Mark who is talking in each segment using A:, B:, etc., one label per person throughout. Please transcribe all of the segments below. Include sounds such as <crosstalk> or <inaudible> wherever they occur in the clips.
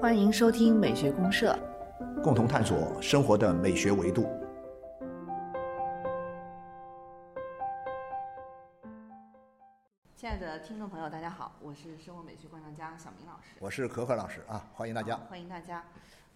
A: 欢迎收听美学公社，
B: 共同探索生活的美学维度。
A: 亲爱的听众朋友，大家好，我是生活美学观察家小明老师，
B: 我是可可老师啊，欢迎大家。
A: 欢迎大家。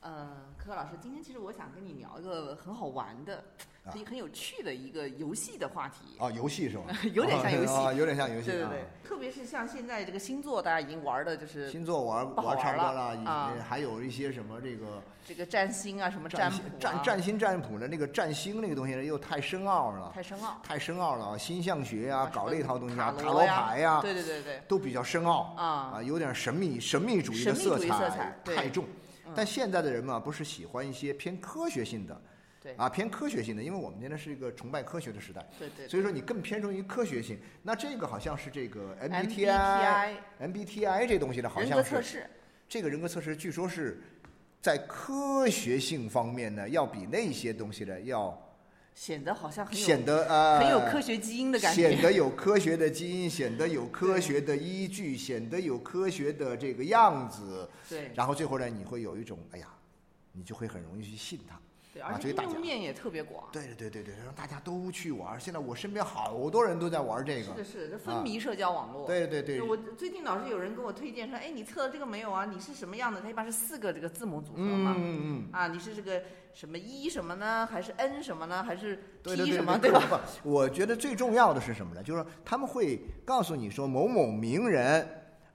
A: 呃，可可老师，今天其实我想跟你聊一个很好玩的、
B: 啊
A: 很很有趣的一个游戏的话题。
B: 啊，游戏是吧？<laughs>
A: 有点像游戏。
B: 啊，有点像游戏。
A: 对对对。
B: 啊，
A: 特别是像现在这个星座，大家已经玩的就是
B: 星座玩玩差不多
A: 了
B: 还有一些什么这个
A: 这个占星啊，什么
B: 占占占星占卜的那个占星那个东西呢，又太深奥了，
A: 太深奥，
B: 太深奥了啊！星象学呀，搞这套东西啊，塔罗牌呀，
A: 对对对对，
B: 都比较深奥。
A: 啊。
B: 啊，有点神秘神秘主义的
A: 神秘主义色彩
B: 太重。
A: 嗯。
B: 但现在的人嘛，不是喜欢一些偏科学性的，
A: 对
B: 啊，偏科学性的，因为我们现在是一个崇拜科学的时代，
A: 对对，
B: 所以说你更偏重于科学性。那这个好像是这个
A: MBTI
B: MBTI 这东西呢，好像是
A: 格测试，
B: 这个人格测试，据说是在科学性方面呢，要比那些东西呢要
A: 显得好像很有
B: 显得呃
A: 很有科学基因的感觉。
B: 显得有科学的基因，显得有科学的依据，显得有科学的这个样子。
A: 对
B: 然后最后呢，你会有一种哎呀，你就会很容易去信它。
A: 对，
B: 啊
A: 而且用面也特别广。
B: 对对对对对，让大家都去玩。现在我身边好多人都在玩这个
A: 是的，。是的，这风靡社交网络。
B: 对对对，
A: 我最近老是有人跟我推荐说，哎，你测了这个没有啊？你是什么样的？它一般是四个这个字母组合
B: 嗯
A: 嘛。
B: 嗯嗯。
A: 啊，你是这个什么一什么呢？还是 N 什么呢？还是 T 什么？
B: 对
A: 对吧？？
B: 不，我觉得最重要的是什么呢？就是说他们会告诉你说某某名人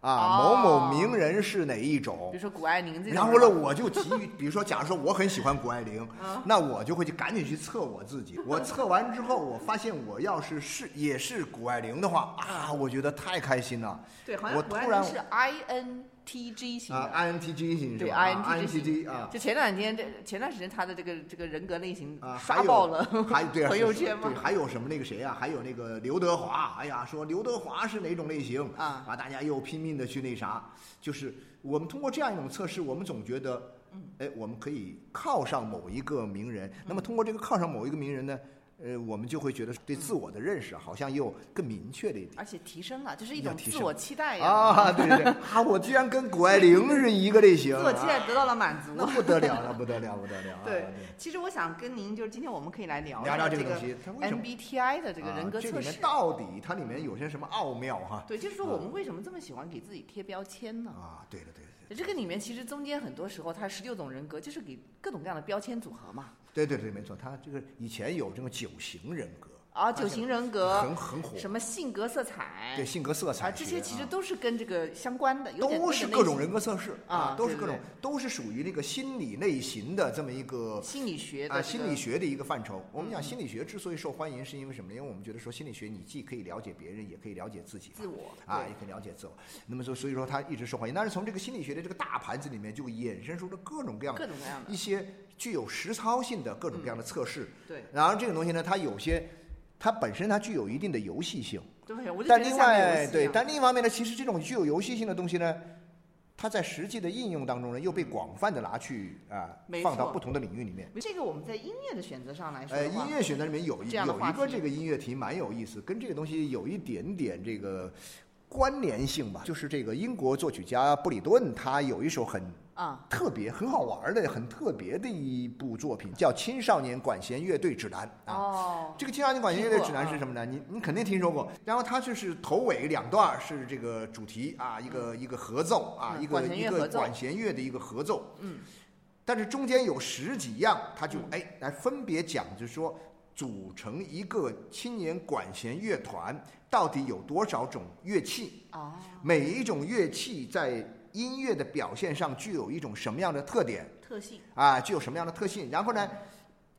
B: 啊，某某
A: 哦
B: 名人是哪一种
A: 比如。说谷爱凌这种。
B: 然后呢，我就急于，比如说，假如说我很喜欢谷爱凌，
A: 啊
B: 那我就会去赶紧去测我自己。我测完之后，我发现我要是是也是谷爱凌的话啊，我觉得太开心了
A: 对，好
B: 我
A: 像谷爱
B: 突然
A: 凌是 INTJ 型
B: 啊
A: 的。
B: ，INTG 型是
A: 对
B: 吧
A: INTJ 型
B: ？INTJ 啊
A: 就前两天，这前段时间他的这个这个人格类型
B: 啊，
A: 刷爆了
B: 还对啊，<laughs>
A: 朋友圈嘛
B: 对，还有什么那个谁啊？还有那个刘德华，哎呀，说刘德华是哪种类型
A: 啊
B: 大家又拼命的去那啥，就是我们通过这样一种测试，我们总觉得，
A: 嗯
B: 哎，我们可以靠上某一个名人。那么通过这个靠上某一个名人呢，呃，我们就会觉得对自我的认识好像又更明确了一点。
A: 而且提升了，就是一种自我期待呀。
B: 啊，对对对，<laughs> 啊，我居然跟谷爱凌是一个类型，
A: 自我期待
B: 啊
A: 得到了满足。
B: 那不得了了，不得了，不得了啊！
A: 对，其实我想跟您，就是今天我们可以来聊
B: 聊聊
A: 这
B: 这个
A: MBTI 的这个人格测试。
B: 到底它里面有些什么奥妙哈？
A: 对，就是说我们为什么这么喜欢给自己贴标签呢？
B: 啊，对的对的
A: 这个里面其实中间很多时候，它十六种人格就是给各种各样的标签组合嘛。
B: 对对对，没错，他这个以前有这种九型人格
A: 啊，九型人格，
B: 很很火，
A: 什么性格色彩，
B: 对性格色彩
A: 啊，这些其实
B: 啊
A: 都是跟这个相关的，有
B: 都是各种人格测试
A: 啊
B: 都是各种都是属于那个心理类型的这么一个
A: 心理学的
B: 啊心理学的一个范畴。我们讲
A: 嗯
B: 心理学之所以受欢迎，是因为什么呢？因为我们觉得说心理学你既可以了解别人，也可以了解自己。
A: 自我
B: 啊，也可以了解自我。那么说，所以说它一直受欢迎。但是从这个心理学的这个大盘子里面，就衍生出了各种各样的
A: 各种各样的
B: 一些具有实操性的各种各样的测试。
A: 对
B: 然后这个东西呢，它有些它本身它具有一定的游戏性，
A: 对，我就
B: 但另外对，但另一方面呢，其实这种具有游戏性的东西呢，它在实际的应用当中呢，又被广泛的拿去啊放到不同的领域里面。
A: 这个我们在音乐的选择上来说
B: 呃，音乐选择里面有一有一个这个音乐题蛮有意思，跟这个东西有一点点这个关联性吧。就是这个英国作曲家布里顿，他有一首很
A: 啊，
B: 特别、很好玩的、很特别的一部作品，叫《青少年管弦乐队指南》啊。
A: 哦，
B: 这个青少年管弦乐队指南是什么呢？你你肯定听说过。然后它就是头尾两段是这个主题啊，一个一个合奏啊，一个一个管弦乐的一个合奏。
A: 嗯，
B: 但是中间有十几样，他就
A: 嗯
B: 哎来分别讲，就是说组成一个青年管弦乐团到底有多少种乐器，
A: 啊，
B: 每一种乐器在音乐的表现上具有一种什么样的特点。
A: 特性，
B: 啊，具有什么样的特性，然后呢，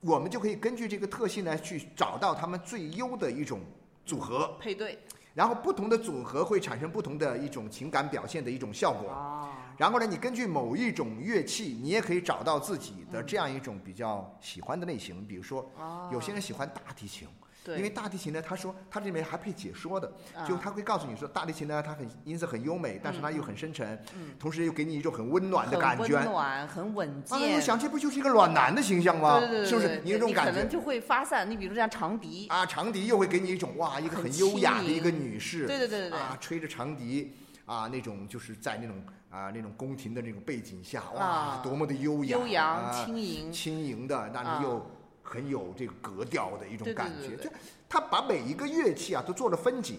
B: 我们就可以根据这个特性呢，去找到他们最优的一种组合，
A: 配对，
B: 然后不同的组合会产生不同的一种情感表现的一种效果。
A: 哦，
B: 然后呢，你根据某一种乐器，你也可以找到自己的这样一种比较喜欢的类型。比如说，
A: 哦
B: 有些人喜欢大提琴。因为大提琴呢，他说他这里面还配解说的，
A: 啊
B: 就他会告诉你说，大提琴呢，它很音色很优美，但是它又很深沉，
A: 嗯
B: 同时又给你一种很温暖的感觉。
A: 温暖，很稳
B: 啊，
A: 健。
B: 我想这不就是一个暖男的形象吗？
A: 对对对对，
B: 是不是？你有这种感觉？
A: 可能就会发散。你比如像长笛，
B: 啊，长笛又会给你一种哇，一个
A: 很
B: 很优雅的一个女士，
A: 对对对对对
B: 啊，吹着长笛啊，那种就是在那种啊那种宫廷的那种背景下，哇，
A: 啊
B: 多么的优雅、
A: 悠扬
B: 啊、
A: 轻盈
B: 轻盈的，但
A: 啊
B: 是又很有这个格调的一种感觉。就他把每一个乐器啊都做了分解，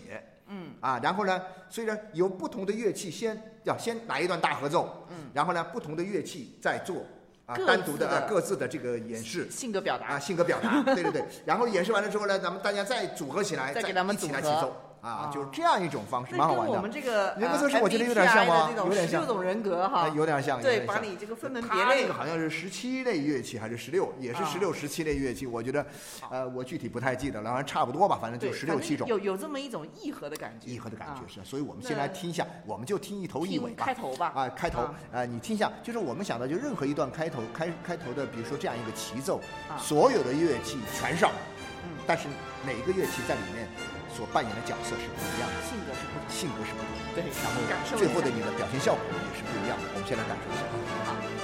A: 嗯
B: 啊，然后呢，所以呢，由不同的乐器先要先来一段大合奏，
A: 嗯，
B: 然后呢，不同的乐器再做啊单独的啊各自的这个演示。
A: 性格表达
B: 啊，性格表达，对对对。然后演示完了之后呢，咱们大家再组合起来，再 <laughs>
A: 再给他们
B: 一起
A: 组合
B: 来起奏啊
A: 啊，
B: 就是这样一种方式，蛮好玩的。
A: 们这个
B: 人格
A: 呃
B: 测试我觉得有点像吗？有点像。
A: 十六种人格哈。
B: 哎，有点像，有
A: 对。把你这个分门别
B: 类。那
A: 类
B: 个好像是十七类乐器还是十六，也是
A: 啊。
B: 十六、十七类乐器。我觉得，呃，我具体不太记得了，反正差不多吧，反正就
A: 对
B: 十六七种。
A: 有有这么一种义和的感觉，
B: 义和的感
A: 啊。
B: 觉是。所以我们先来听一下，我们就听一头一尾吧。
A: 开头吧，
B: 啊，开头
A: 啊，
B: 呃，你听一下，就是我们想到，就任何一段开头，开开头的，比如说这样一个齐奏，
A: 啊。
B: 所有的乐器全上，
A: 嗯，
B: 但是每个乐器在里面所扮演的角色是不一样的，
A: 性格是不同，
B: 性格是不同的，
A: 对，
B: 然后最后的你的表现效果也是不一样的。我们先来感受一下。
A: 好。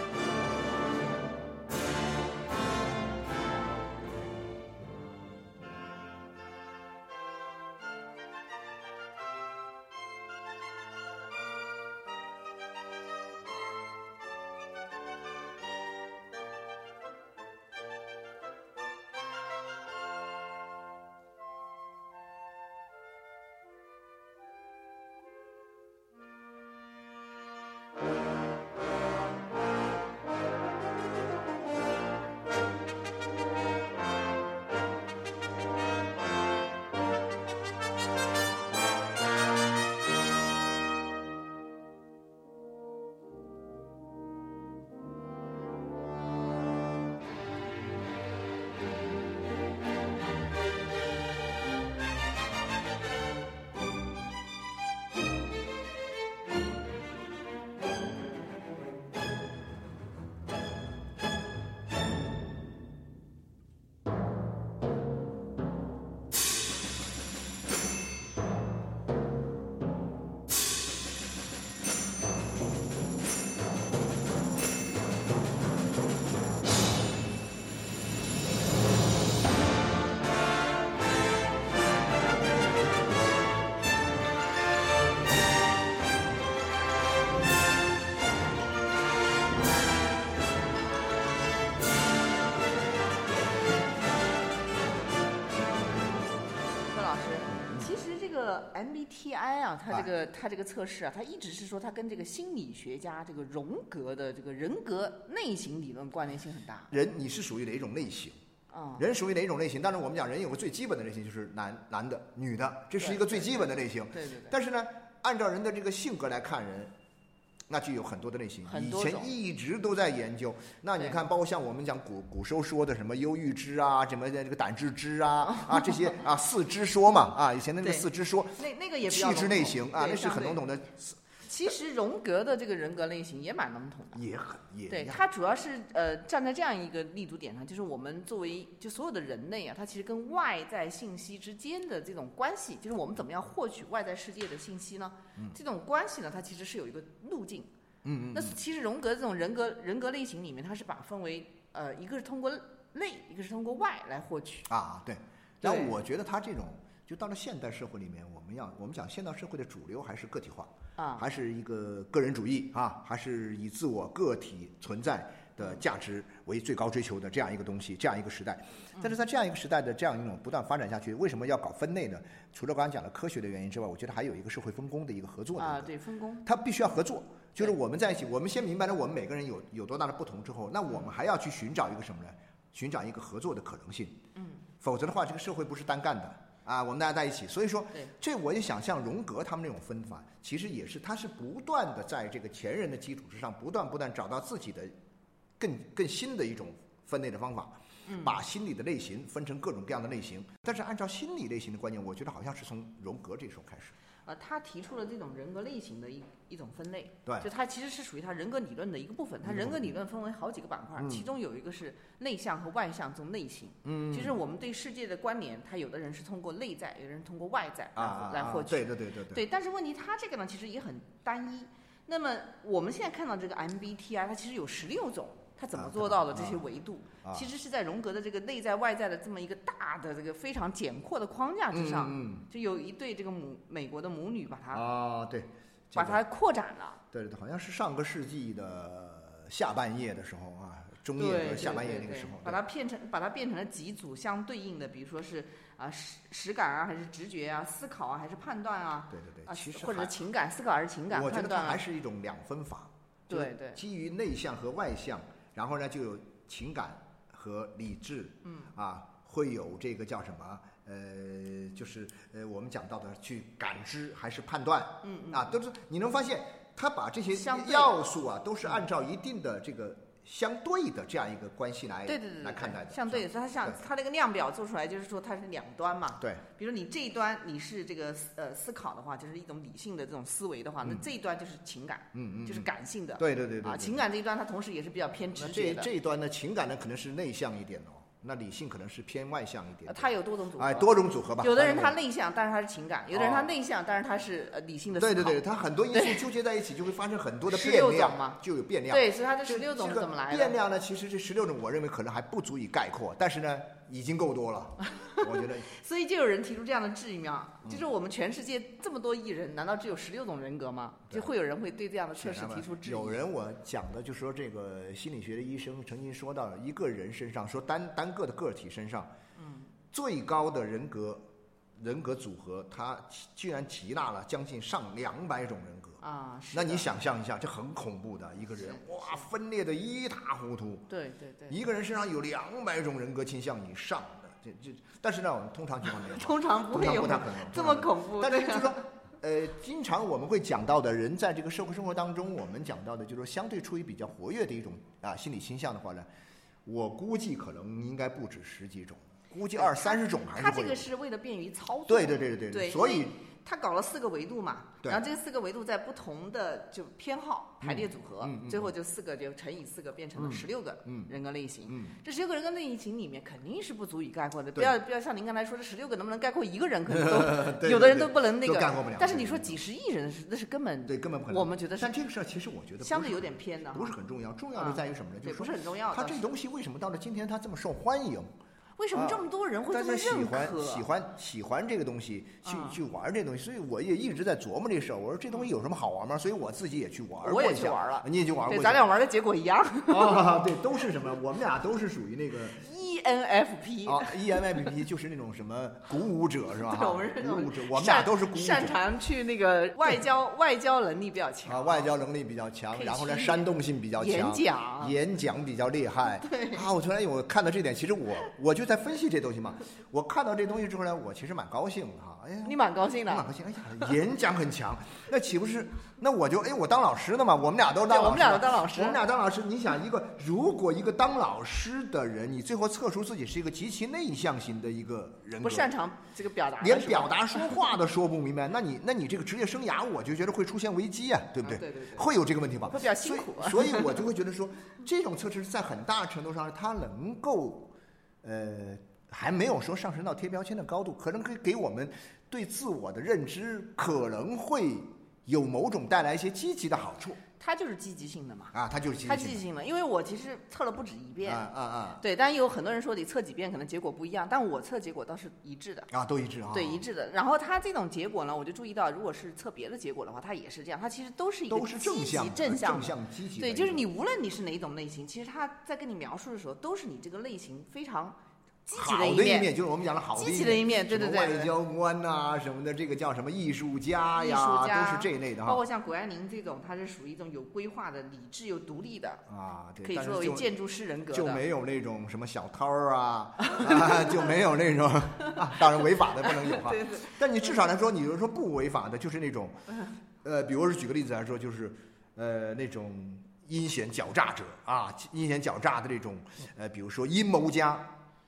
A: MBTI 啊，它这个它这个测试啊，它一直是说它跟这个心理学家这个荣格的这个人格类型理论关联性很大
B: 人你是属于哪一种类型？
A: 啊。
B: 人属于哪一种类型？当然，我们讲人有个最基本的类型，就是男男的、女的，这是一个最基本的类型。
A: 对对对，
B: 但是呢，按照人的这个性格来看人，那就有很多的类型。以前一直都在研究。那你看，包括像我们讲古古时候说的什么忧郁之啊，什么的这个胆汁之啊啊这些啊四肢说嘛啊，以前的那个四肢说，
A: 那那个也比
B: 气质类型啊，那是很笼统的，
A: 其实荣格的这个人格类型也蛮笼统的。
B: 也很也
A: 对，他主要是呃站在这样一个立足点上，就是我们作为就所有的人类啊，他其实跟外在信息之间的这种关系，就是我们怎么样获取外在世界的信息呢？嗯这种关系呢，它其实是有一个路径。
B: 嗯嗯
A: 那其实荣格这种人格人格类型里面，它是把分为呃一个是通过内，一个是通过外来获取。
B: 啊对。但
A: 对
B: 我觉得他这种，就到了现代社会里面，我们要我们讲现代社会的主流还是个体化。
A: 啊，
B: 还是一个个人主义啊，还是以自我个体存在的价值为最高追求的这样一个东西，这样一个时代。但是在这样一个时代的这样一种不断发展下去，为什么要搞分类呢？除了刚才讲的科学的原因之外，我觉得还有一个社会分工的一个合作的
A: 啊，对，分工。
B: 它必须要合作。就是我们在一起，我们先明白了我们每个人有有多大的不同之后，那我们还要去寻找一个什么呢？寻找一个合作的可能性。
A: 嗯，
B: 否则的话，这个社会不是单干的啊，我们大家在一起。所以说，
A: 对，
B: 这我也想像荣格他们那种分法，其实也是他是不断的在这个前人的基础之上，不断不断找到自己的更更新的一种分类的方法，
A: 嗯
B: 把心理的类型分成各种各样的类型。但是按照心理类型的观念，我觉得好像是从荣格这时候开始。
A: 呃，他提出了这种人格类型的一一种分类，
B: 对
A: 就他其实是属于他人格理论的一个部分。它
B: 一个部分
A: 人格理论分为好几个板块，
B: 嗯
A: 其中有一个是内向和外向这种类型。
B: 嗯
A: 其实我们对世界的关联，他有的人是通过内在，有的人通过外在
B: 啊
A: 来获取。
B: 对对对对对，
A: 对，但是问题他这个呢，其实也很单一。那么我们现在看到这个 MBTI，它其实有十六种，它怎么
B: 啊
A: 做到的这
B: 啊
A: 些维度？
B: 啊
A: 其实是在荣格的这个内在外在的这么一个大的这个非常简阔的框架之上，
B: 嗯
A: 就有一对这个母美国的母女把
B: 嗯
A: 它、
B: 啊对，
A: 把它扩展了。
B: 对对对，好像是上个世纪的下半叶的时候啊，中叶，和下半叶那个时候，
A: 把它变成把它变成了几组相对应的，比如说是啊实实感啊，还是直觉啊，思考啊，还是判断啊，
B: 对对对
A: 啊
B: 其实
A: 或者是情感，思考还是情感
B: 我觉得它还
A: 判断啊，
B: 是一种两分法，
A: 对对
B: 基于内向和外向，然后呢就有情感和理智，
A: 嗯
B: 啊，会有这个叫什么？呃，就是呃，我们讲到的去感知还是判断，
A: 嗯嗯
B: 啊，都是你能发现，他把这些要素啊，都是按照一定的这个相对的这样一个关系来
A: 对对对对，
B: 来看待的，
A: 相对，
B: 的
A: 所以它像它那个量表做出来，就是说它是两端嘛。
B: 对，
A: 比如你这一端你是这个呃思考的话，就是一种理性的这种思维的话，那
B: 嗯。
A: 这一端就是情感，
B: 嗯嗯，
A: 就是
B: 嗯
A: 感性的。
B: 对对对对
A: 啊，情感这一端它同时也是比较偏直觉的，
B: 这一端呢，情感呢可能是内向一点哦，那理性可能是偏外向一点
A: 呃，它有多种组合。
B: 哎，多种组合吧。
A: 有的人他内向，但是他是情感；有的人他
B: 哦
A: 内向，但是他是呃理性的。
B: 对对对，他很多因素纠结在一起，就会发生很多的变量
A: 嘛，
B: 就有变量。
A: 对，所以他这
B: 这
A: 十六种是怎么来的？
B: 变量呢？其实这十六种，我认为可能还不足以概括，但是呢，已经够多了。<laughs> 我觉得
A: 所以就有人提出这样的质疑嘛，
B: 嗯
A: 就是我们全世界这么多艺人，难道只有十六种人格吗？就会有人会对这样的测试提出质疑。
B: 有人我讲的就说这个心理学的医生曾经说到，一个人身上说单单个的个体身上，
A: 嗯，
B: 最高的人格人格组合，它居然集纳了将近上两百种人格。
A: 啊，是
B: 那你，想象一下，这很恐怖的一个人，哇，分裂的一塌糊涂。
A: 对对对，
B: 一个人身上有两百种人格倾向以上的，这这，但是呢，我们通常情况没有，<laughs>
A: 通常不会有这么恐怖。
B: 但是就是说，呃，经常我们会讲到的人在这个社会生活当中，我们讲到的就是说相对处于比较活跃的一种啊心理倾向的话呢，我估计可能应该不止十几种，估计二三十种还是
A: 他这个。是为了便于操作。
B: 对对对对
A: 对
B: 所以
A: 他搞了四个维度嘛，然后这个四个维度在不同的就偏好排列组合，最后就四个就乘以四个变成了
B: 嗯
A: 十六个
B: 嗯
A: 人格类型。
B: 嗯，
A: 这十六个人格类型里面肯定是不足以概括的，不要不要像您刚才说的十六个能不能概括一个人，可能都 <laughs>
B: 对
A: 有的人都不能那个
B: 概括不了。
A: 但是你说几十亿人是那是根本
B: 对，根本不可能。
A: 我们觉得是
B: 但这个事儿其实我觉得
A: 相对有点偏的，
B: 不是很重要，重要的
A: 啊
B: 在于什么呢？就，是说
A: 不是很重要。倒是
B: 它这东西为什么到了今天它这么受欢迎？
A: 为什么这么多人会
B: 大
A: 这么认
B: 家喜欢？喜欢喜欢这个东西，去
A: 啊
B: 去玩这东西，所以我也一直在琢磨这事儿。我说这东西有什么好玩吗？所以我自己也去玩过
A: 我也去玩了
B: 你也去玩过
A: 对，咱俩玩的结果一样
B: 啊，对，都是什么？我们俩都是属于那个 <laughs>
A: ，ENFP。
B: 啊，ENFP 就是那种什么鼓舞者是吧？鼓舞者，我们俩都是鼓舞者
A: 擅长去那个外交，外交能力比较强
B: 啊，外交能力比较强然后呢，煽动性比较强，
A: 演讲
B: 演讲比较厉害。
A: 对
B: 啊，我突然我看到这点，其实我我就在分析这东西嘛。我看到这东西之后呢，我其实蛮高兴的哈。哎呀，
A: 你蛮高兴的
B: 蛮。高兴。哎呀，演讲很强，<laughs> 那岂不是？那我就哎，我当老师的嘛，我们俩都当老师，
A: 我们俩都当老师
B: 我们俩当老师。你想，一个如果一个当老师的人，你最后测出自己是一个极其内向型的一个人格，
A: 不擅长这个表达
B: 连表达说话都说不明白，<laughs> 那你那你这个职业生涯，我就觉得会出现危机啊，对不对？
A: 啊对对对
B: 会有这个问题吧？
A: 会比较辛苦啊
B: 所以，所以我就会觉得说，这种测试在很大程度上，它能够，呃，还没有说上升到贴标签的高度，可能可以给我们对自我的认知可能会有某种带来一些积极的好处
A: 它就是积极性的嘛，
B: 啊，它就是积极性
A: 积极性的，因为我其实测了不止一遍。
B: 啊啊啊
A: 对，但有很多人说你测几遍可能结果不一样，但我测结果倒是一致的。
B: 啊，都一致啊，
A: 对，一致的。然后它这种结果呢，我就注意到，如果是测别的结果的话，它也是这样，它其实都是一个
B: 都是正
A: 积极
B: 向
A: 正向。
B: 正向积极
A: 对，就是你无论你是哪一种类型，其实他在跟你描述的时候，都是你这个类型非常积极
B: 的
A: 一面。
B: 就是我们讲的好的
A: 积极的一面对
B: 什么
A: 对对对
B: 外交官呐、什么的，这个叫什么艺术家
A: 艺
B: 呀，
A: 术家
B: 都是这一类的哈。
A: 包括像谷爱凌这种，她是属于一种有规划的、理智又独立的，
B: 啊，对，
A: 可以
B: 但是就
A: 作为建筑师人格的。
B: 就没有那种什么小偷啊，<laughs> 啊，就没有那种 <laughs> 啊，当然违法的不能有 <laughs> 哈。
A: 对对
B: 但你至少来说，你就说不违法的，就是那种，呃，比如说举个例子来说，就是呃那种阴险狡诈者啊，阴险狡诈的这种，呃，比如说阴谋家，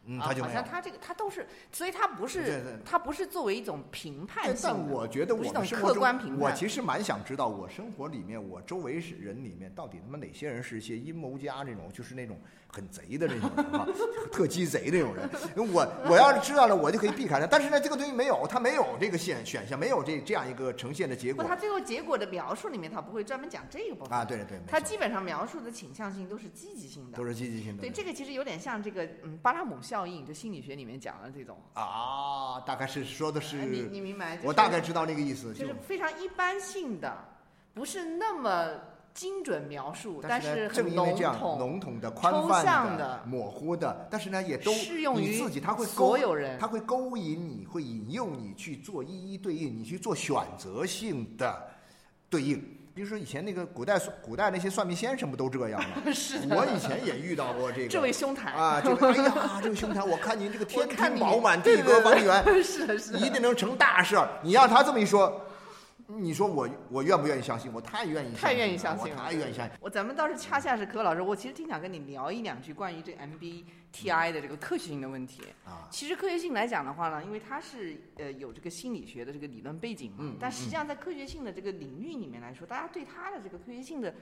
B: 嗯，
A: 啊，
B: 他就
A: 好像。他这个他都是，所以他不是他不是作为一种评判
B: 但
A: 性。
B: 但我觉得我们生活
A: 客观评
B: 中，我其实蛮想知道，我生活里面，我周围是人里面，到底他妈哪些人是一些阴谋家这种，就是那种很贼的那种人哈，特鸡贼那种人。我我要是知道了，我就可以避开他。但是呢，这个东西没有，他没有这个选选项，没有这这样一个呈现的结
A: 不，
B: 果
A: 他最后结果的描述里面，他不会专门讲这个部分
B: 啊。对对对，
A: 他基本上描述的倾向性都是积极性的
B: 都。是积极性的。
A: 对，这个其实有点像这个嗯巴拉姆效应，就心理学里面讲的这种。
B: 啊，大概是说的是，
A: 哎你你明白？就是
B: 我大概知道那个意思，
A: 就
B: 就是
A: 非常一般性的，不是那么精准描述，但
B: 是，
A: 很
B: 正因为这样
A: 统。
B: 笼统的、宽
A: 抽
B: 泛
A: 象的
B: 模糊的，但是呢，也都
A: 适用于
B: 你自己，他会
A: 所
B: 勾
A: 有人
B: 他会勾引你，会引诱你去做一一对应，你去做选择性的对应。比如说以前那个古代古代那些算命先生不都这样吗？<laughs>
A: 是的
B: 我以前也遇到过这个。
A: 这位兄台
B: 啊，这个哎呀，这位兄台，我看您这个天 <laughs> 庭饱满，地阁方圆，<laughs>
A: 是的，是的，
B: 一定能成大事儿。你让他这么一说，你说我我愿不愿意相信？我太愿意
A: 太愿意相信了，
B: 我太愿意相信。
A: 我咱们倒是恰恰是柯老师，我其实挺想跟你聊一两句关于这 MBTI 的这个科学性的问题。
B: 啊，
A: 其实科学性来讲的话呢，因为它是呃有这个心理学的这个理论背景嘛，
B: 嗯
A: 但实际上在科学性的这个领域里面来说，大家对它的这个科学性的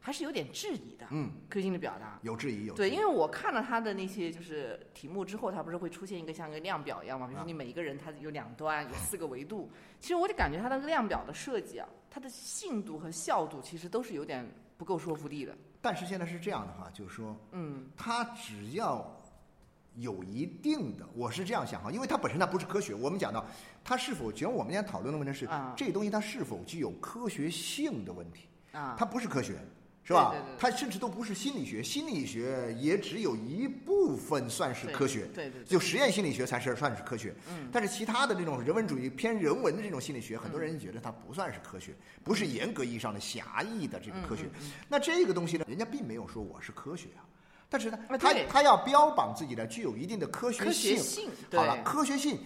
A: 还是有点质疑的。
B: 嗯，
A: 科学性的表达。
B: 有质疑，有
A: 对，因为我看了他的那些就是题目之后，它不是会出现一个像一个量表一样嘛？比如
B: 啊
A: 说你每一个人他有两端，有四个维度。其实我就感觉它的量表的设计啊，它的信度和效度其实都是有点不够说服力的。
B: 但是现在是这样的话，就是说，
A: 嗯，
B: 它只要有一定的，我是这样想哈，因为它本身它不是科学。我们讲到它是否，其实我们今天讨论的问题是，
A: 啊
B: 这东西它是否具有科学性的问题。
A: 啊，
B: 它不是科学，是吧？
A: 对对对
B: 它甚至都不是心理学，心理学也只有一部分算是科学。
A: 对对对，
B: 就实验心理学才是算是科学，
A: 嗯
B: 但是其他的这种人文主义偏人文的这种心理学，很多人觉得它不算是科学，不是严格意义上的狭义的这个科学。那这个东西呢，人家并没有说我是科学啊，但是呢，他他要标榜自己的具有一定的科学性。好了，科学性，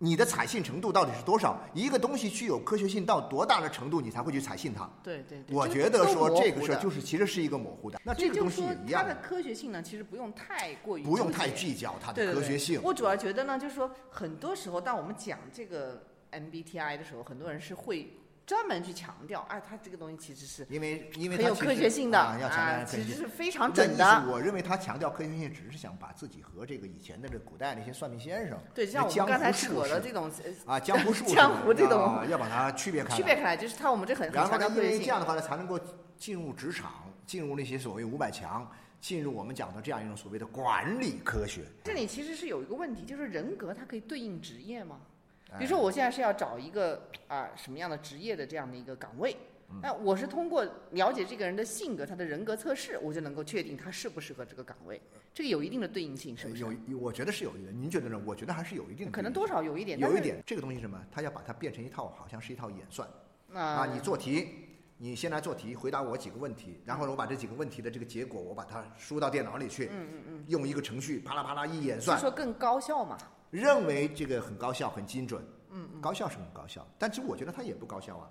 B: 你的采信程度到底是多少？一个东西具有科学性到多大的程度，你才会去采信它？
A: 对对对，
B: 我觉得说这个事儿就是其实是一个模糊的，那这个东西也一样
A: 它的科学性呢，其实不用太过于
B: 不用太计较它的科学性。
A: 我主要觉得呢，就是说很多时候，当我们讲这个 MBTI 的时候，很多人是会专门去强调，哎，它这个东西其实是
B: 因为因为
A: 很有科学性的
B: 啊，要强调科
A: 其。实是非常准的。
B: 我认为他强调科学性，只是想把自己和这个以前的这古代那些算命先生，
A: 对，像我们刚才扯的这种呃
B: 啊江湖术士 <laughs>
A: 江湖这种
B: 要要把它区别开来。
A: 区别开来，就是他我们这很很
B: 然后因为这样。的话呢，才能够进入职场，进入那些所谓五百强，进入我们讲的这样一种所谓的管理科学。
A: 这里其实是有一个问题，就是人格它可以对应职业吗？
B: 哎
A: 比如说我现在是要找一个啊、什么样的职业的这样的一个岗位，
B: 嗯
A: 那我是通过了解这个人的性格、他的人格测试，我就能够确定他适不适合这个岗位。这个有一定的对应性，是不是？
B: 有，我觉得是有一定。您觉得呢？我觉得还是有一定的。
A: 可能多少有一点，
B: 有一点，这个东西是什么？他要把它变成一套，好像是一套演算
A: 啊
B: 啊。你做题，你先来做题，回答我几个问题，然后呢，我把这几个问题的这个结果，我把它输到电脑里去，
A: 嗯嗯嗯，
B: 用一个程序啪啦啪啦一演算，
A: 说更高效嘛。
B: 认为这个很高效、很精准。
A: 嗯嗯，
B: 高效是很高效，但其实我觉得它也不高效啊。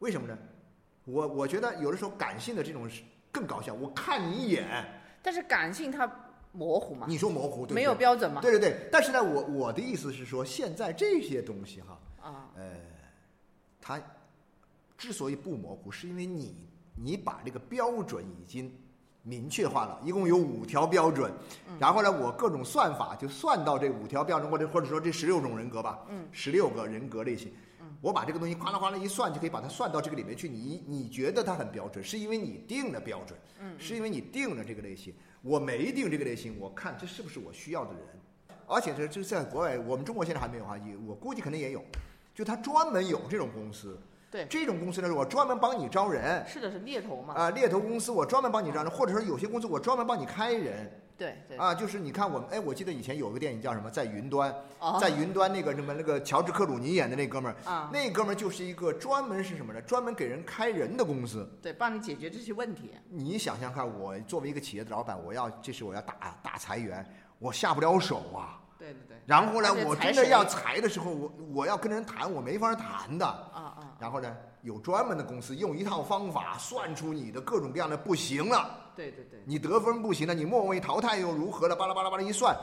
B: 为什么呢？我我觉得有的时候感性的这种是更高效。我看你一眼，
A: 但是感性它模糊嘛，
B: 你说模糊，对对
A: 没有标准嘛。
B: 对对对，但是呢，我我的意思是说，现在这些东西哈，
A: 啊，
B: 呃，它之所以不模糊，是因为你你把这个标准已经明确化了，一共有五条标准，
A: 嗯
B: 然后呢，我各种算法就算到这五条标准，或者或者说这十六种人格吧，
A: 嗯，
B: 十六个人格类型。
A: 嗯，
B: 我把这个东西哗啦哗啦一算，就可以把它算到这个里面去。你你觉得它很标准，是因为你定了标准，
A: 嗯，
B: 是因为你定了这个类型。我没定这个类型，我看这是不是我需要的人。而且这这在国外，我们中国现在还没有啊，也我估计肯定也有，就他专门有这种公司。
A: 对，
B: 这种公司呢，我专门帮你招人
A: 是的，是猎头嘛。
B: 啊，猎头公司我专门帮你招人，或者说有些公司我专门帮你开人
A: 对对。
B: 啊。就是你看我们，哎，我记得以前有个电影叫什么，在云端，
A: 哦
B: 在云端那个什么那个乔治克鲁尼演的那哥们儿，
A: 啊，
B: 那哥们儿就是一个专门是什么呢？专门给人开人的公司。
A: 对，帮你解决这些问题。
B: 你想想看，我作为一个企业的老板，我要这是我要大大裁员，我下不了手啊。
A: 对对对。
B: 然后呢，我真的要裁的时候，我我要跟人谈，我没法谈的。
A: 啊啊，
B: 然后呢，有专门的公司用一套方法算出你的各种各样的不行了，
A: 对对对。
B: 你得分不行了，你末位淘汰又如何了？巴拉巴拉巴拉一算，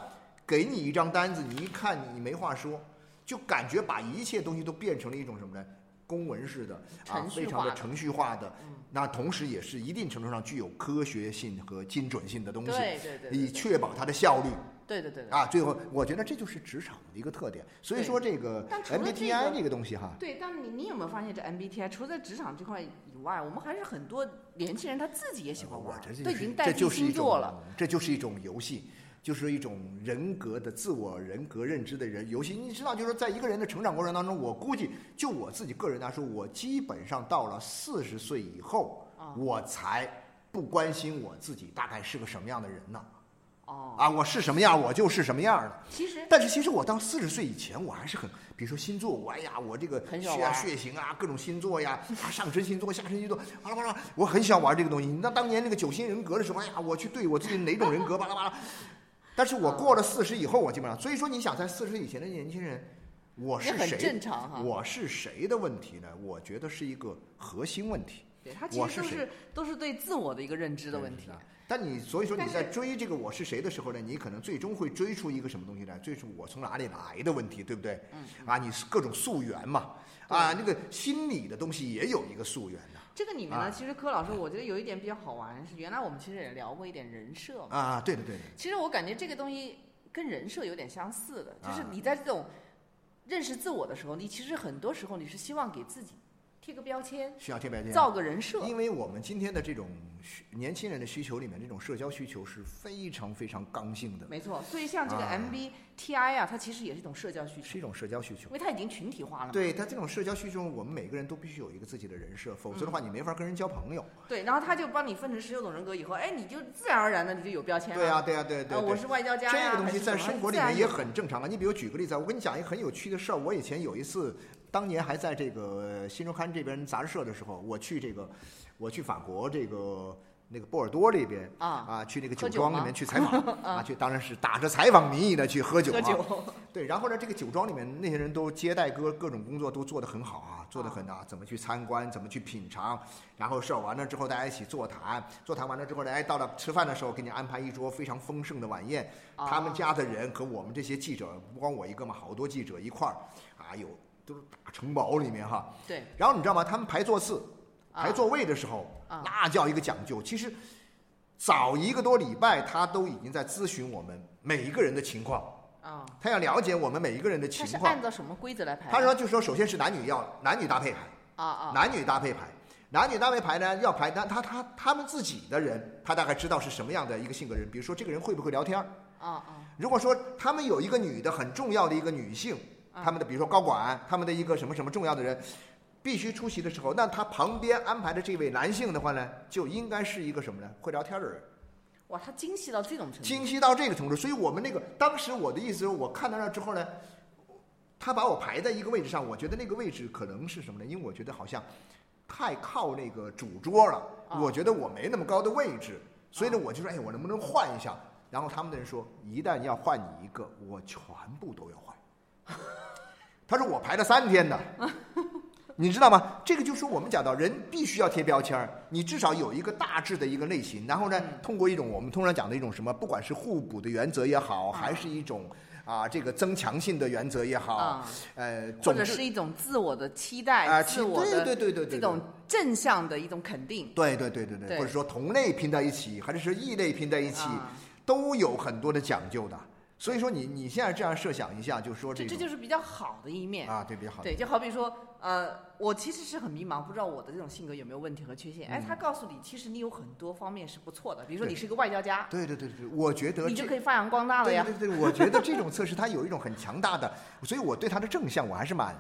B: 给你一张单子，你一看你没话说，就感觉把一切东西都变成了一种什么呢？公文式的啊，非常的程序化的，那同时也是一定程度上具有科学性和精准性的东西，
A: 对对对对
B: 以确保它的效率。
A: 对对对对。
B: 啊，最后我觉得这就是职场的一个特点。所以说这个 MBTI
A: 个
B: 这个东西哈，
A: 对，但你你有没有发现，这 MBTI 除了在职场这块以外，我们还是很多年轻人他自己也喜欢
B: 我
A: 玩，
B: 这就是
A: 都已经带星座了。，
B: 这就是一种游戏。就是一种人格的自我人格认知的人游戏，你知道，就是说，在一个人的成长过程当中，我估计就我自己个人来说，我基本上到了四十岁以后，
A: 啊
B: 我才不关心我自己大概是个什么样的人呢？
A: 哦，
B: 啊，我是什么样，我就是什么样的。
A: 其实
B: 但是其实我到四十岁以前，我还是很，比如说星座，我哎呀，我这个血啊血型啊，各种星座呀，啊上升星座、下升星座，巴拉巴拉，我很喜欢玩这个东西。那当年那个九星人格的时候，哎呀，我去对我自己哪种人格，巴拉巴拉。但是我过了四十以后，我基本上，所以说你想在四十岁以前的年轻人，我是谁？
A: 正常哈。
B: 我是谁的问题呢？我觉得是一个核心问题。
A: 对他其实都是都是对自我的一个认知的问题
B: 但你所以说你在追这个我是谁的时候呢，你可能最终会追出一个什么东西来？追出我从哪里来的问题，对不对？
A: 嗯
B: 啊，你是各种溯源嘛，啊，那个心理的东西也有一个溯源的
A: 这个里面
B: 啊
A: 呢，其实柯老师，我觉得有一点比较好玩，是原来我们其实也聊过一点人设嘛。
B: 啊，对的对的，
A: 其实我感觉这个东西跟人设有点相似的，就是
B: 啊
A: 你在这种认识自我的时候，你其实很多时候你是希望给自己贴个标签，
B: 需要贴标签。
A: 造个人设。
B: 因为我们今天的这种年轻人的需求里面，这种社交需求是非常非常刚性的，
A: 没错，所以像这个
B: 啊
A: MBTI 啊，它其实也是一种社交需求，
B: 是一种社交需求
A: 因。为它已经群体化了嘛。
B: 对它这种社交需求，我们每个人都必须有一个自己的人设，否则的话
A: 嗯
B: 你没法跟人交朋友。
A: 对，然后他就帮你分成十六种人格以后，哎，你就自然而然的你就有标签了。
B: 对啊、对啊、对对
A: 啊，
B: 对。
A: 我是外交家呀，
B: 这个东西在生活里面也很正常啊。你比如举个例子啊，我跟你讲一个很有趣的事儿。我以前有一次，当年还在这个新周刊这边杂志社的时候，我去这个，我去法国这个那个波尔多这边
A: 啊
B: 啊，去那个
A: 酒
B: 庄里面去采访 <laughs> 啊，去当然是打着采访名义的去喝酒啊。
A: 酒，
B: 对，然后呢，这个酒庄里面那些人都接待各各种工作都做得很好啊，做得很啊，怎么去参观，怎么去品尝，然后事儿完了之后大家一起座谈，座谈完了之后呢，哎，到了吃饭的时候给你安排一桌非常丰盛的晚宴，他们
A: 哦
B: 家的人和我们这些记者，不光我一个嘛，好多记者一块儿啊，有都是大城堡里面哈，
A: 对，
B: 然后你知道吗？他们排座次、
A: 啊
B: 排座位的时候，
A: 啊
B: 那叫一个讲究。其实早一个多礼拜，他都已经在咨询我们每一个人的情况，
A: 啊，
B: 他要了解我们每一个人的
A: 他是
B: 情况
A: 按。照什么规则来排？
B: 他说，就说首先是男女要男女搭配排，
A: 啊啊，
B: 男女搭配排。男女搭配排呢，要排，他他他他们自己的人，他大概知道是什么样的一个性格人。比如说，这个人会不会聊天儿？
A: 啊啊
B: 如果说他们有一个女的很重要的一个女性，
A: 啊
B: 他们的比如说高管，他们的一个什么什么重要的人，必须出席的时候，那他旁边安排的这位男性的话呢，就应该是一个什么呢？会聊天的人，
A: 哇，他精细到这种程度，
B: 精细到这个程度。所以我们那个当时我的意思是我看到那之后呢，他把我排在一个位置上，我觉得那个位置可能是什么呢？因为我觉得好像太靠那个主桌了，
A: 啊
B: 我觉得我没那么高的位置，所以呢，我就说，哎，我能不能换一下？然后他们的人说，一旦要换你一个，我全部都要换。<laughs> 他说我排了三天的，<laughs> 你知道吗？这个就是我们讲到人必须要贴标签儿，你至少有一个大致的一个类型，然后呢，
A: 嗯。
B: 通过一种我们通常讲的一种什么，不管是互补的原则也好，还是一种啊这个增强性的原则也好，
A: 啊，
B: 呃，
A: 或者是一种自我的期待，
B: 啊，
A: 自我的
B: 对对对对对，
A: 这种正向的一种肯定，
B: 对对对对对，
A: 对。
B: 或者说同类拼在一起，还是说异类拼在一起，
A: 啊。
B: 都有很多的讲究的。所以说你你现在这样设想一下，就说
A: 这这
B: 种
A: 就是比较好的一面。
B: 啊，对比较好。
A: 对，就好比说，呃，我其实是很迷茫，不知道我的这种性格有没有问题和缺陷。哎，他告诉你，其实你有很多方面是不错的，比如说你是一个外交家，
B: 对对对对，我觉得
A: 你就可以发扬光大了呀。
B: 对对对，我觉得这种测试它有一种很强大的，所以我对它的正向我还是蛮，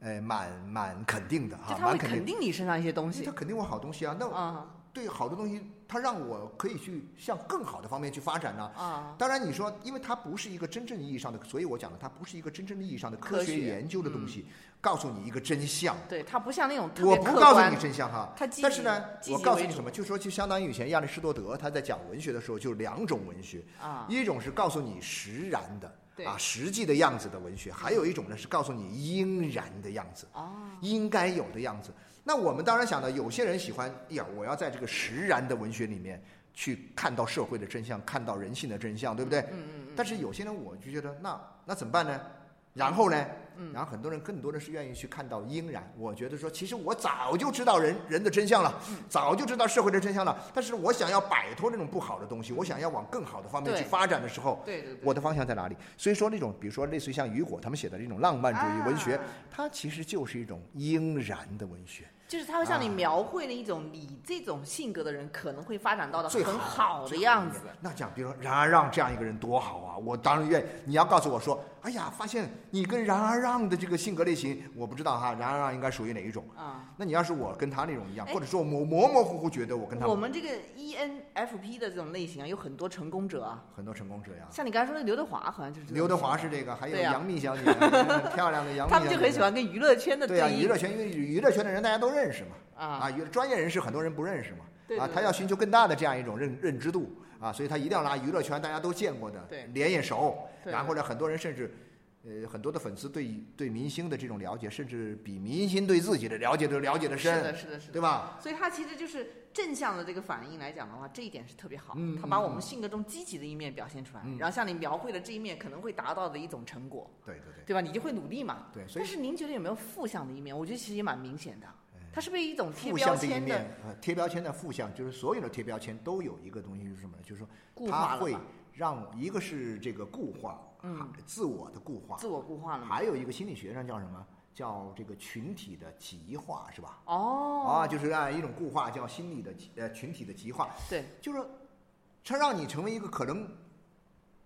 B: 呃，蛮蛮肯定的啊，
A: 就他
B: 肯定。
A: 你身上一些东西
B: 他。肯定我好东西啊，那
A: 啊
B: 对好的东西，它让我可以去向更好的方面去发展呢、
A: 啊，
B: 当然，你说，因为它不是一个真正意义上的，所以我讲的它不是一个真正意义上的科
A: 科学
B: 学研究的东西，告诉你一个真相。
A: 对，它不像那种特
B: 我
A: 别客观。
B: 不告诉你，真相哈，
A: 他积极
B: 但是呢，我告诉你什么，就说就相当于以前亚里士多德他在讲文学的时候，就两种文学，
A: 啊，
B: 一种是告诉你实然的
A: 对。
B: 啊实际的样子的文学，还有一种呢是告诉你应然的样子，
A: 哦，
B: 应该有的样子。那我们当然想到，有些人喜欢，哎呀，我要在这个实然的文学里面去看到社会的真相，看到人性的真相，对不对？
A: 嗯嗯嗯。
B: 但是有些人我就觉得，那那怎么办呢？然后呢？
A: 嗯
B: 然后很多人更多的是愿意去看到应然。我觉得说，其实我早就知道人人的真相了，
A: 嗯
B: 早就知道社会的真相了。但是我想要摆脱这种不好的东西，我想要往更好的方面去发展的时候，
A: 对对对。
B: 我的方向在哪里？所以说，那种比如说类似于像雨果他们写的这种浪漫主义文学，
A: 啊
B: 它其实就是一种应然的文学。
A: 就是他会向你
B: 啊
A: 描绘了一种你这种性格的人可能会发展到的
B: 最
A: 很
B: 好
A: 好的样子。
B: 那这样，比如说冉阿让这样一个人多好啊！我当然愿意。你要告诉我说，哎呀，发现你跟冉阿让的这个性格类型，我不知道哈，冉阿让应该属于哪一种？
A: 啊，
B: 那你要是我跟他那种一样，
A: 哎
B: 或者说我模模模糊糊觉得我跟他
A: 我们这个 E ENFP 的这种类型啊，有很多成功者啊，
B: 很多成功者呀，
A: 像你刚才说的刘德华，好像就是
B: 刘德华是这个，还有杨幂小姐，很 <laughs> 漂亮的杨幂
A: 他们就很喜欢跟娱乐圈的
B: 对呀、
A: 应
B: 娱乐圈因为娱乐圈的人大家都认识嘛，
A: 啊
B: 啊，娱专业人士很多人不认识嘛，啊，
A: 对对
B: 他要寻求更大的这样一种认认知度啊，所以他一定要拿娱乐圈大家都见过的，
A: 对
B: 脸也熟，然后呢，很多人甚至。呃，很多的粉丝对对明星的这种了解，甚至比明星对自己的了解都了解的深，
A: 是的，是的，是的。
B: 对吧？
A: 所以他其实就是正向的这个反应来讲的话，这一点是特别好。
B: 嗯
A: 他把
B: 嗯
A: 我们性格中积极的一面表现出来，
B: 嗯
A: 然后向你描绘的这一面可能会达到的一种成果，
B: 对对对，
A: 对吧？你就会努力嘛。
B: 对所以
A: 但是您觉得有没有负向的一面？我觉得其实也蛮明显的。它是不是一种贴
B: 负
A: 标签
B: 向这一面
A: 的，
B: 呃，贴标签的负向就是所有的贴标签都有一个东西是什么呢？就是说它会？让一个是这个固化，
A: 嗯，
B: 自我的固化，
A: 自我固化了？
B: 还有一个心理学上叫什么？叫这个群体的极化，是吧？
A: 哦，
B: 啊，就是按一种固化叫心理的呃群体的极化，
A: 对，
B: 就是说它让你成为一个可能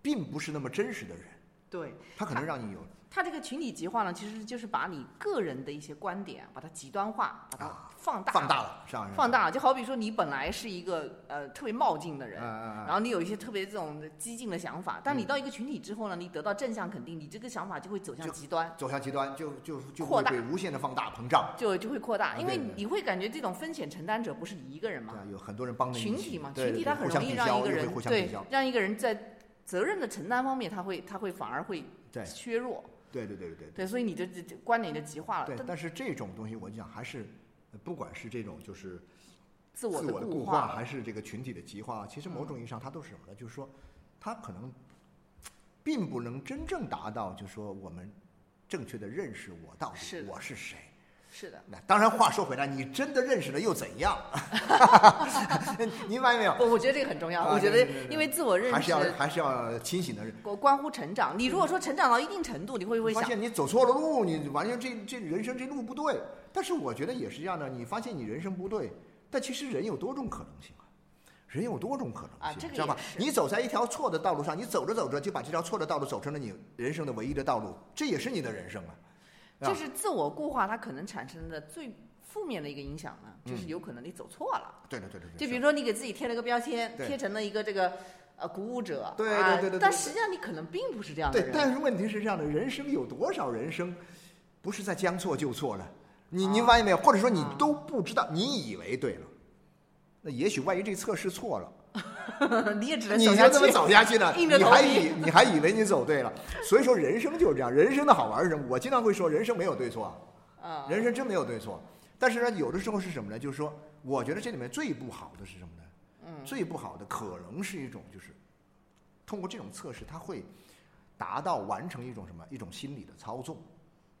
B: 并不是那么真实的人，
A: 对，
B: 它可能让你有
A: 它这个群体极化呢，其实就是把你个人的一些观点，把它极端化，把它
B: 啊
A: 放大，
B: 放大了，是吧？
A: 放大了。就好比说，你本来是一个呃特别冒进的人，然后你有一些特别这种激进的想法，但你到一个群体之后呢，你得到正向肯定，你这个想法就会走向极端，
B: 走向极端，就就就
A: 扩大
B: 无限的放大膨胀。
A: 就就会扩大，因为你会感觉这种风险承担者不是你一个人嘛
B: 对，啊，有很多人帮着你
A: 群体嘛，群体它很容易让一个人对让一个人在责任的承担方面，他会他会反而会削弱，
B: 对对对对对
A: 对，所以你的观点就极化了，
B: 对。
A: 但
B: 但是这种东西，我讲还是，呃不管是这种就是
A: 自我
B: 自我的固
A: 化，
B: 还是这个群体的极化，其实某种意义上它都是什么呢？就是说，它可能并不能真正达到，就是说我们正确的认识我到底我是谁。
A: 是的。
B: 那当然，话说回来，你真的认识了又怎样？您发现没有？
A: 我我觉得这个很重要，
B: 啊
A: 我觉得因为自我认
B: 还是要
A: 识
B: 还是要清醒的认。
A: 关关乎成长。你如果说成长到一定程度，你会不会想，
B: 发现你走错了路，你完全这这人生这路不对。但是我觉得也是这样的，你发现你人生不对，但其实人有多种可能性啊，人有多种可能性，
A: 啊这个
B: 知道吧你走在一条错的道路上，你走着走着就把这条错的道路走成了你人生的唯一的道路，这也是你的人生啊。啊
A: 就是自我固化，它可能产生的最负面的一个影响呢，就是
B: 嗯
A: 有可能你走错了。
B: 对对对对对。
A: 就比如说你给自己贴了个标签，贴成了一个这个呃鼓舞者，
B: 对对
A: 啊
B: 对对
A: 但实际上你可能并不是这样的
B: 对，但是问题是这样的，人生有多少人生不是在将错就错了？你
A: 啊
B: 您发现没有？或者说你
A: 啊
B: 都不知道，你以为对了，那也许万一这测试错了。<laughs>
A: 你也只能
B: 你
A: 走下
B: 就这么。走下去了，
A: 硬着头皮
B: 你还以你还以为你走对了，所以说人生就是这样，人生的好玩是什么？我经常会说，人生没有对错，
A: 啊，
B: 人生真没有对错。但是呢，有的时候是什么呢？就是说，我觉得这里面最不好的是什么呢？
A: 嗯，
B: 最不好的可能是一种就是，通过这种测试，它会达到完成一种什么？一种心理的操纵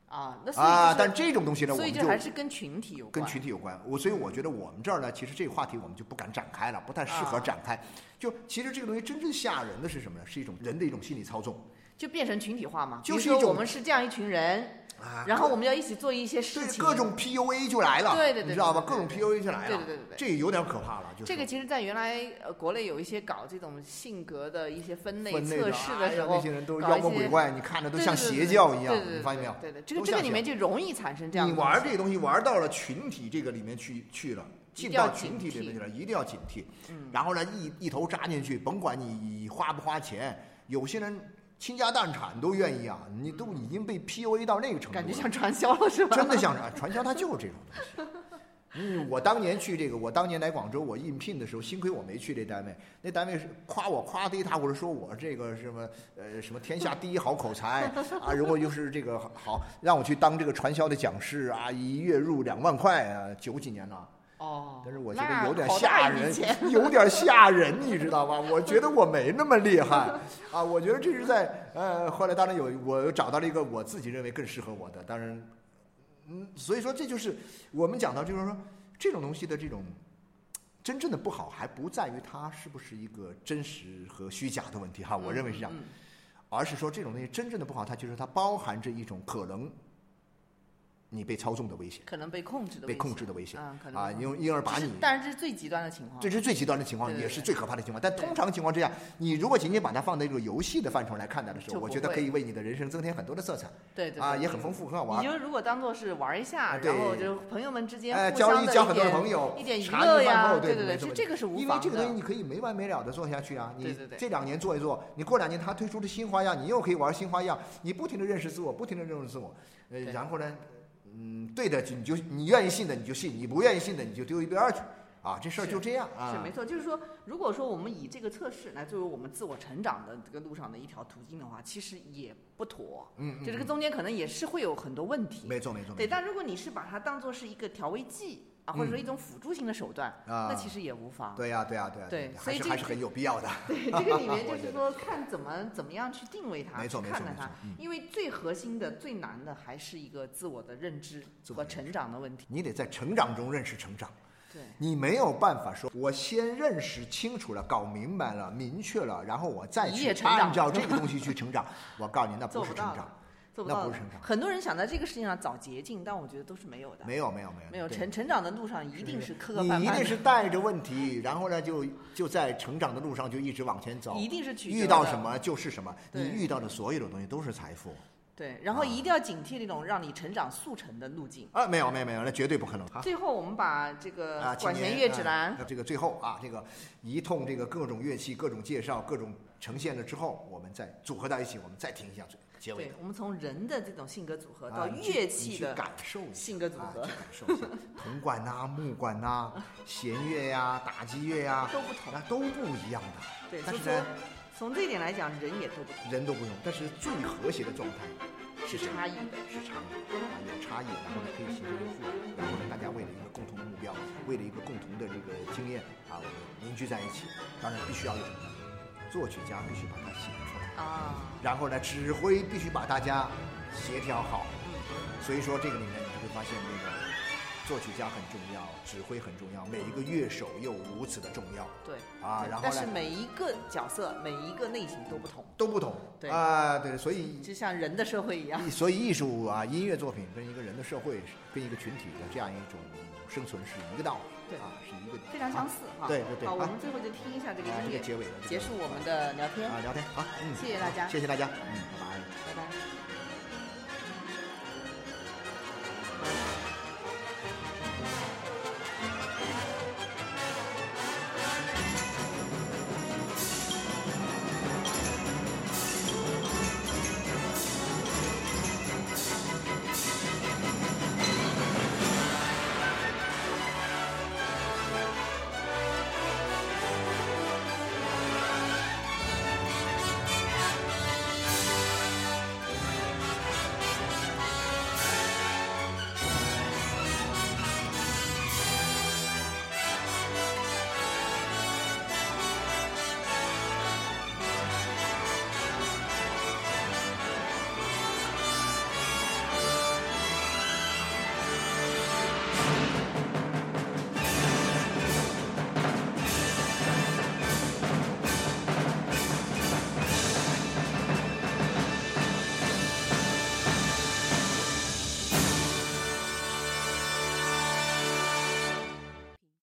A: 啊，那所以
B: 啊。
A: 就是
B: 但这种东西呢，我
A: 所以
B: 就
A: 还是跟群体有关，
B: 跟群体有关。我所以我觉得我们这儿呢，其实这个话题我们就不敢展开了，不太适合
A: 啊
B: 展开。就其实这个东西真正吓人的是什么呢？是一种人的一种心理操纵
A: 就变成群体化嘛。
B: 就是
A: 我们是这样一群人，
B: 啊。
A: 然后我们要一起做一些事情，
B: 各种 PUA 就来了，
A: 对对对
B: 你知道吧？
A: 对对
B: 各种 PUA 就来了，
A: 对对对对对
B: 这有点可怕了。就是
A: 这个其实，在原来呃国内有一些搞这种性格的一些分类测试的时候
B: 那，些人都妖魔鬼怪，你看着都像
A: 对对对
B: 邪教一样
A: 对对，对
B: 你发现没有？
A: 对对，这个这个里面就容易产生这样
B: 你玩这个东西玩到了群体这个里面去去了，进到群体里面去了，一定要警惕。
A: 嗯
B: 然后呢，一一头扎进去，甭管你花不花钱，有些人倾家荡产都愿意啊，你都已经被 PUA 到那个程度了，
A: 感觉像传销了是吧？
B: 真的像啊传销，它就是这种东西。嗯，我当年去这个，我当年来广州，我应聘的时候，幸亏我没去这单位，那单位是夸我夸的一塌糊涂，说我这个什么呃什么天下第一好口才啊，如果就是这个好，让我去当这个传销的讲师啊，一月入两万块啊，九几年了。
A: 哦，
B: 但是我觉得有点吓人有点吓人，你知道吗？我觉得我没那么厉害啊，我觉得这是在呃，后来当然有我找到了一个我自己认为更适合我的，当然，嗯，所以说这就是我们讲到就是说这种东西的这种真正的不好，还不在于它是不是一个真实和虚假的问题哈，我认为是这样，
A: 嗯
B: 而是说这种东西真正的不好，它就是它包含着一种可能你被操纵的危险。
A: 可能被控制的
B: 被
A: 危险
B: 控制的危险
A: 啊，可能
B: 啊，因因而把你
A: 但是这是最极端的情况，
B: 这是最极端的情况，
A: 对对对
B: 也是最可怕的情况。但通常情况之下，你如果仅仅把它放在一个游戏的范畴来看待的时候，我觉得可以为你的人生增添很多的色彩
A: 对对
B: 啊，也很丰富，很好玩
A: 你。就如果当做是玩一下，然后就朋友们之间
B: 哎，交
A: 一
B: 一交很多的朋友，
A: 一点娱
B: 茶
A: 乐呀，对对，
B: 没错
A: 这这个是无
B: 因为。这个东西你可以没完没了的做下去啊。你
A: 对对对
B: 这两年做一做，你过两年他推出的新花样，你又可以玩新花样，你不停的认识自我，不停的认识自我，呃，然后呢，嗯，对的就你就你愿意信的你就信，你不愿意信的你就丢一边儿去啊，这事儿就这样啊。
A: 是没错，就是说，如果说我们以这个测试来作为我们自我成长的这个路上的一条途径的话，其实也不妥。
B: 嗯，嗯
A: 就这个
B: 嗯
A: 中间可能也是会有很多问题。
B: 没错没错。
A: 对，但如果你是把它当做是一个调味剂啊，或者说一种辅助性的手段，
B: 啊
A: 那其实也无妨。
B: 对呀、对呀、对呀、
A: 对所以这个
B: 还是很有必要的。
A: 对，这个里面 <laughs> 就是说看怎么怎么样去定位它，
B: 没错
A: 去看待它因为最核心的、最难的还是一个自我的认知和成长的问题。
B: 你得在成长中认识成长，
A: 对，
B: 你没有办法说，我先认识清楚了、搞明白了、明确了，然后我再去按照这个东西去成长。我告诉你，那
A: 不
B: 是成长，
A: 做不到的
B: 那不是成长
A: 很多人想在这个事情上找捷径，但我觉得都是没有的。
B: 没有没有没有
A: 没有成成长的路上一定是磕磕
B: 你一定
A: 绊绊的，
B: 是带着问题，然后呢，就就在成长的路上就一直往前走。
A: 一定是曲折
B: 遇到什么就是什么，
A: 对
B: 你遇到的所有的东西都是财富
A: 对，然后一定要警惕那种让你成长速成的路径。
B: 啊！没有没有没有，那绝对不可能啊！
A: 最后，我们把这个
B: 啊，
A: 管弦乐指南
B: 啊，这个最后啊，这个一通这个各种乐器、各种介绍、各种呈现了之后，我们再组合到一起，我们再听一下最结尾
A: 对。我们从人的这种性格组合到乐器的
B: 感受
A: 性格组合
B: 感受一下铜管呐、木管呐、弦乐呀、打击乐呀，<laughs>
A: 都不同
B: 那都不一样的。
A: 对，
B: 但是呢，
A: 从这一点来讲，人也都不同，
B: 人都不同，但是最和谐的状态
A: 是差异的。
B: 是差异啊，有差异，然后呢可以形成一个互补，然后呢大家为了一个共同的目标，为了一个共同的这个经验啊，我们凝聚在一起。当然必须要有什么呢？作曲家必须把它写出来，
A: 啊，
B: 然后呢指挥必须把大家协调好。
A: 嗯，
B: 所以说这个里面你就会发现那个作曲家很重要，指挥很重要，每一个乐手又如此的重要
A: 对
B: 啊。然后
A: 但是每一个角色、每一个类型都不同，
B: 都不同，
A: 对
B: 啊，对，所以
A: 就像人的社会一样。
B: 所以艺术啊，音乐作品跟一个人的社会，跟一个群体的这样一种生存是一个道理，
A: 对
B: 啊，是一个
A: 非常相似哈。
B: 对对对，好，我
A: 们最后就听一下这个音乐
B: 结尾，
A: 结束我们的聊天
B: 啊，聊天好，
A: 谢谢大家，
B: 谢谢大家，嗯，拜拜，
A: 拜拜。